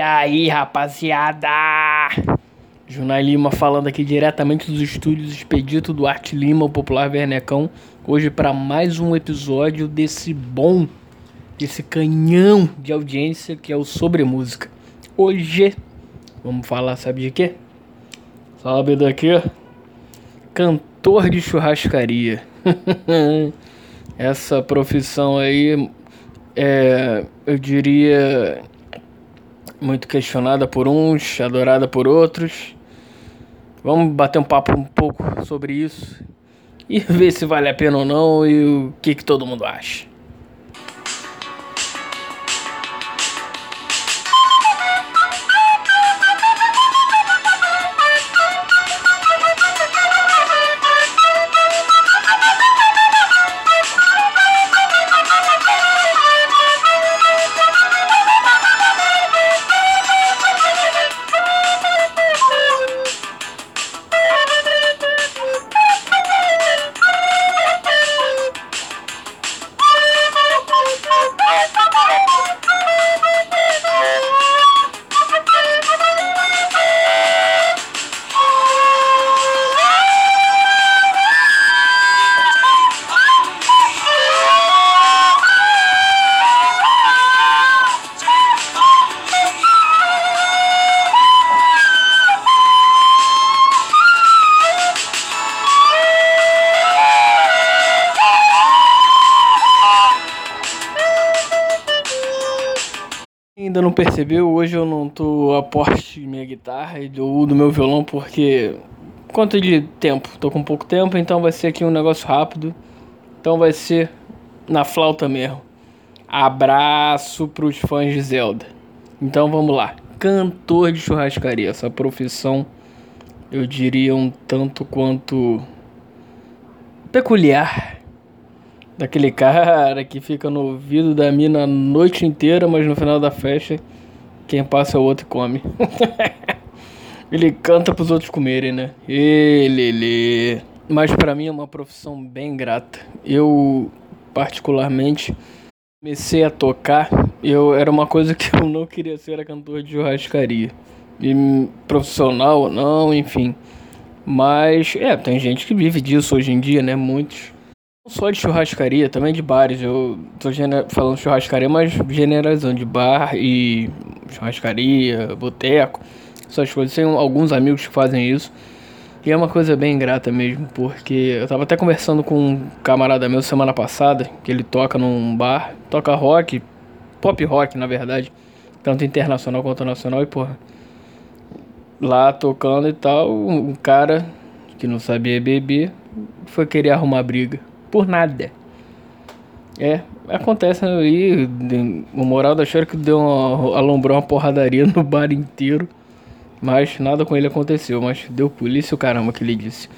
aí, rapaziada? Junai Lima falando aqui diretamente dos estúdios Expedito do Arte Lima, o popular Vernecão. Hoje para mais um episódio desse bom, desse canhão de audiência que é o Sobre Música. Hoje vamos falar, sabe de quê? Sabe daqui? Cantor de churrascaria. Essa profissão aí é, eu diria, muito questionada por uns, adorada por outros. Vamos bater um papo um pouco sobre isso e ver se vale a pena ou não e o que, que todo mundo acha. Percebeu, hoje eu não tô a porte de minha guitarra ou do meu violão porque quanto de tempo, tô com pouco tempo, então vai ser aqui um negócio rápido. Então vai ser na flauta mesmo. Abraço pros fãs de Zelda. Então vamos lá. Cantor de churrascaria, essa profissão eu diria um tanto quanto peculiar daquele cara que fica no ouvido da mina a noite inteira, mas no final da festa quem passa é o outro e come. ele canta pros outros comerem, né? Ele. Mas para mim é uma profissão bem grata. Eu particularmente comecei a tocar, eu era uma coisa que eu não queria ser era cantor de churrascaria. E profissional ou não, enfim. Mas é, tem gente que vive disso hoje em dia, né? Muitos só de churrascaria, também de bares. Eu tô falando churrascaria, mas generalizando de bar e churrascaria, boteco, essas coisas. Tem alguns amigos que fazem isso. E é uma coisa bem grata mesmo, porque eu tava até conversando com um camarada meu semana passada, que ele toca num bar, toca rock, pop rock na verdade, tanto internacional quanto nacional, e porra, lá tocando e tal, um cara que não sabia beber foi querer arrumar briga por nada. É, acontece aí, o moral da história é que deu uma, alombrou uma porradaria no bar inteiro, mas nada com ele aconteceu, mas deu polícia o caramba que ele disse.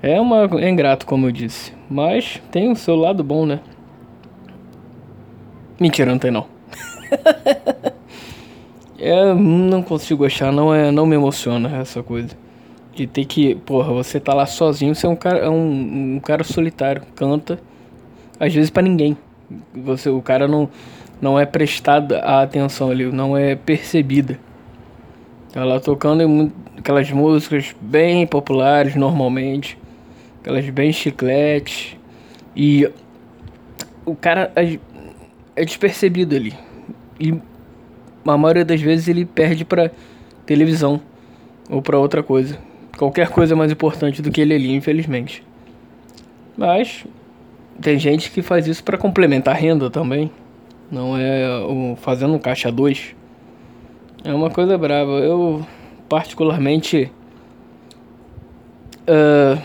É uma é ingrato como eu disse, mas tem o seu lado bom, né? Mentira, não tem não. é, não consigo achar, não é, não me emociona essa coisa de ter que, porra, você tá lá sozinho, você é um cara, é um, um cara solitário, canta, às vezes para ninguém. Você, o cara não, não é prestado a atenção ali, não é percebida. Tá lá tocando aquelas músicas bem populares normalmente, aquelas bem chiclete e o cara é, é despercebido ali. E a maioria das vezes ele perde para televisão ou para outra coisa. Qualquer coisa é mais importante do que ele ali, infelizmente. Mas tem gente que faz isso para complementar a renda também. Não é o fazendo um caixa 2. É uma coisa brava. Eu particularmente uh,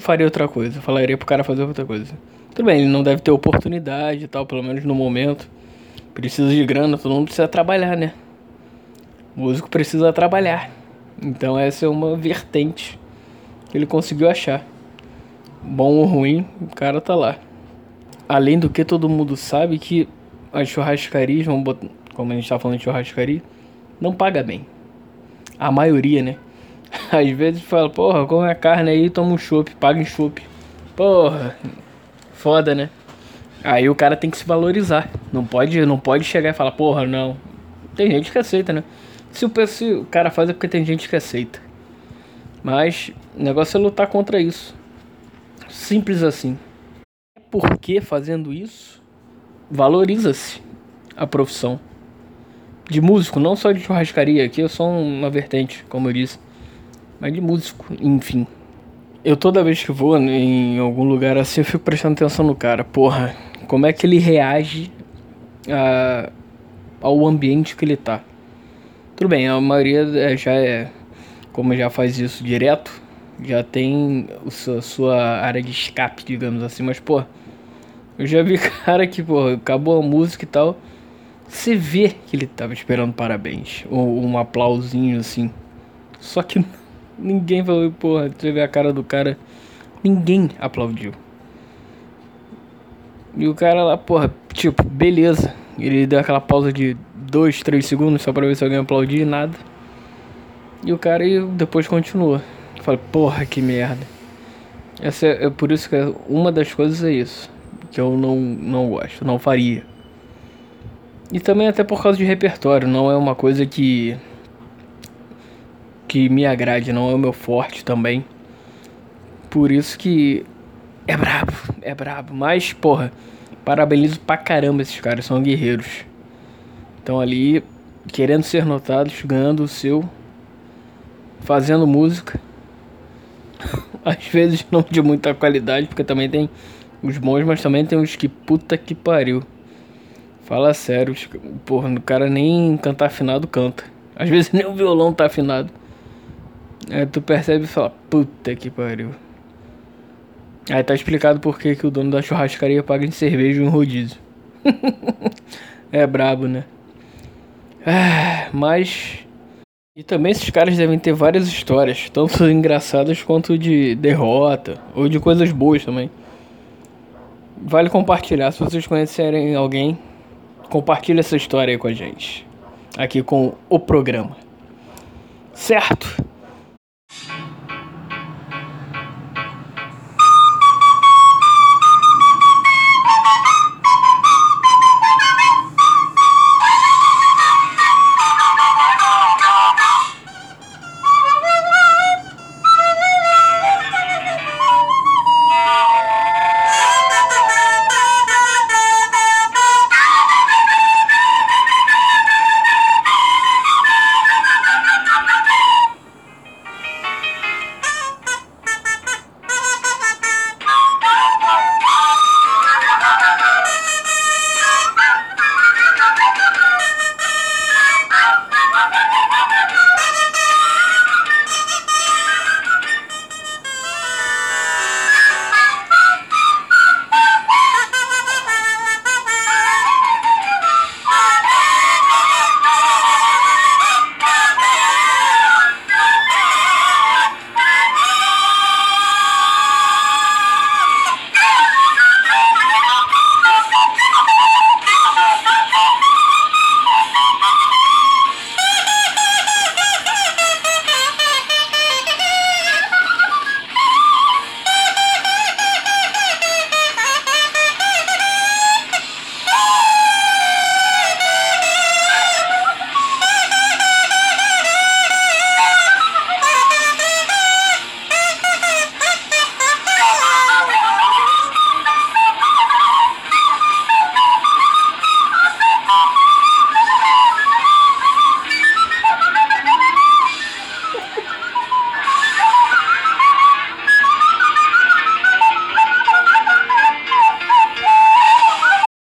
faria outra coisa. Falaria pro cara fazer outra coisa. Tudo bem, ele não deve ter oportunidade e tal, pelo menos no momento. Precisa de grana, todo mundo precisa trabalhar, né? O músico precisa trabalhar. Então essa é uma vertente que ele conseguiu achar. Bom ou ruim, o cara tá lá. Além do que todo mundo sabe que as churrascarias, vamos botar, como a gente tá falando de churrascaria, não paga bem. A maioria, né? Às vezes fala, porra, come a carne aí toma um chopp, paga em chopp. Porra, foda, né? Aí o cara tem que se valorizar. Não pode, não pode chegar e falar, porra, não. Tem gente que aceita, né? Se o, se o cara faz é porque tem gente que aceita. Mas o negócio é lutar contra isso. Simples assim. Porque fazendo isso, valoriza-se a profissão de músico, não só de churrascaria, aqui eu sou uma vertente, como eu disse, mas de músico, enfim. Eu toda vez que vou em algum lugar assim, eu fico prestando atenção no cara. Porra, como é que ele reage a, ao ambiente que ele tá? Tudo bem, a maioria é, já é, como já faz isso direto, já tem a sua área de escape, digamos assim, mas pô, eu já vi cara que, pô, acabou a música e tal, você vê que ele tava esperando parabéns, ou um aplausinho assim. Só que ninguém falou, porra, você vê a cara do cara, ninguém aplaudiu. E o cara lá, porra, tipo, beleza. Ele deu aquela pausa de 2, 3 segundos só pra ver se alguém aplaudia e nada. E o cara depois continua. Falei, porra, que merda. Essa é, é, por isso que uma das coisas é isso. Que eu não, não gosto, não faria. E também até por causa de repertório, não é uma coisa que. que me agrade, não é o meu forte também. Por isso que. É brabo, é brabo. Mas, porra, parabenizo pra caramba esses caras, são guerreiros. Estão ali querendo ser notados, ganhando o seu, fazendo música às vezes não de muita qualidade, porque também tem os bons, mas também tem os que puta que pariu. Fala sério, porra, o cara nem cantar afinado canta. Às vezes nem o violão tá afinado. Aí tu percebe e fala, puta que pariu. Aí tá explicado por que, que o dono da churrascaria paga em cerveja e um rodízio. é brabo, né? Ah, mas e também esses caras devem ter várias histórias, tanto engraçadas quanto de derrota, ou de coisas boas também. Vale compartilhar, se vocês conhecerem alguém, compartilhe essa história aí com a gente. Aqui com o programa. Certo?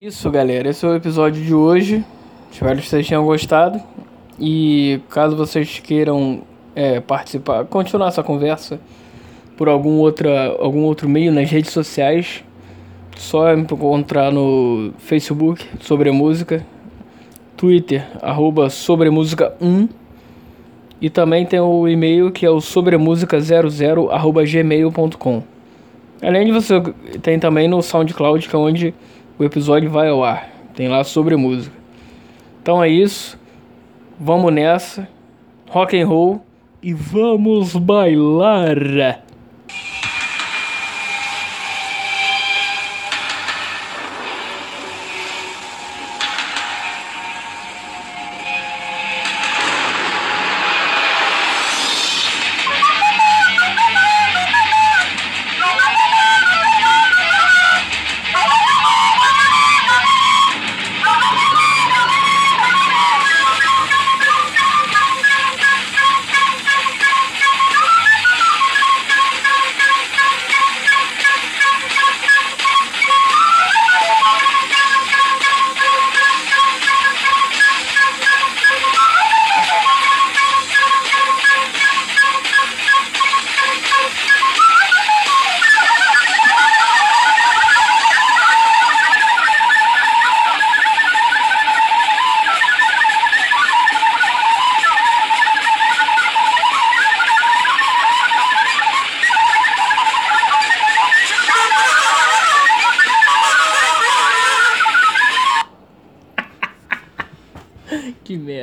Isso, galera. Esse é o episódio de hoje. Espero que vocês tenham gostado. E caso vocês queiram é, participar, continuar essa conversa por algum, outra, algum outro meio nas redes sociais, só me encontrar no Facebook sobre música, Twitter, arroba sobremusica1 e também tem o e-mail que é o sobremusica00 arroba gmail.com. Além de você tem também no SoundCloud que é onde o episódio vai ao ar. Tem lá sobre música. Então é isso. Vamos nessa. Rock and roll e vamos bailar.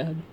Que merda.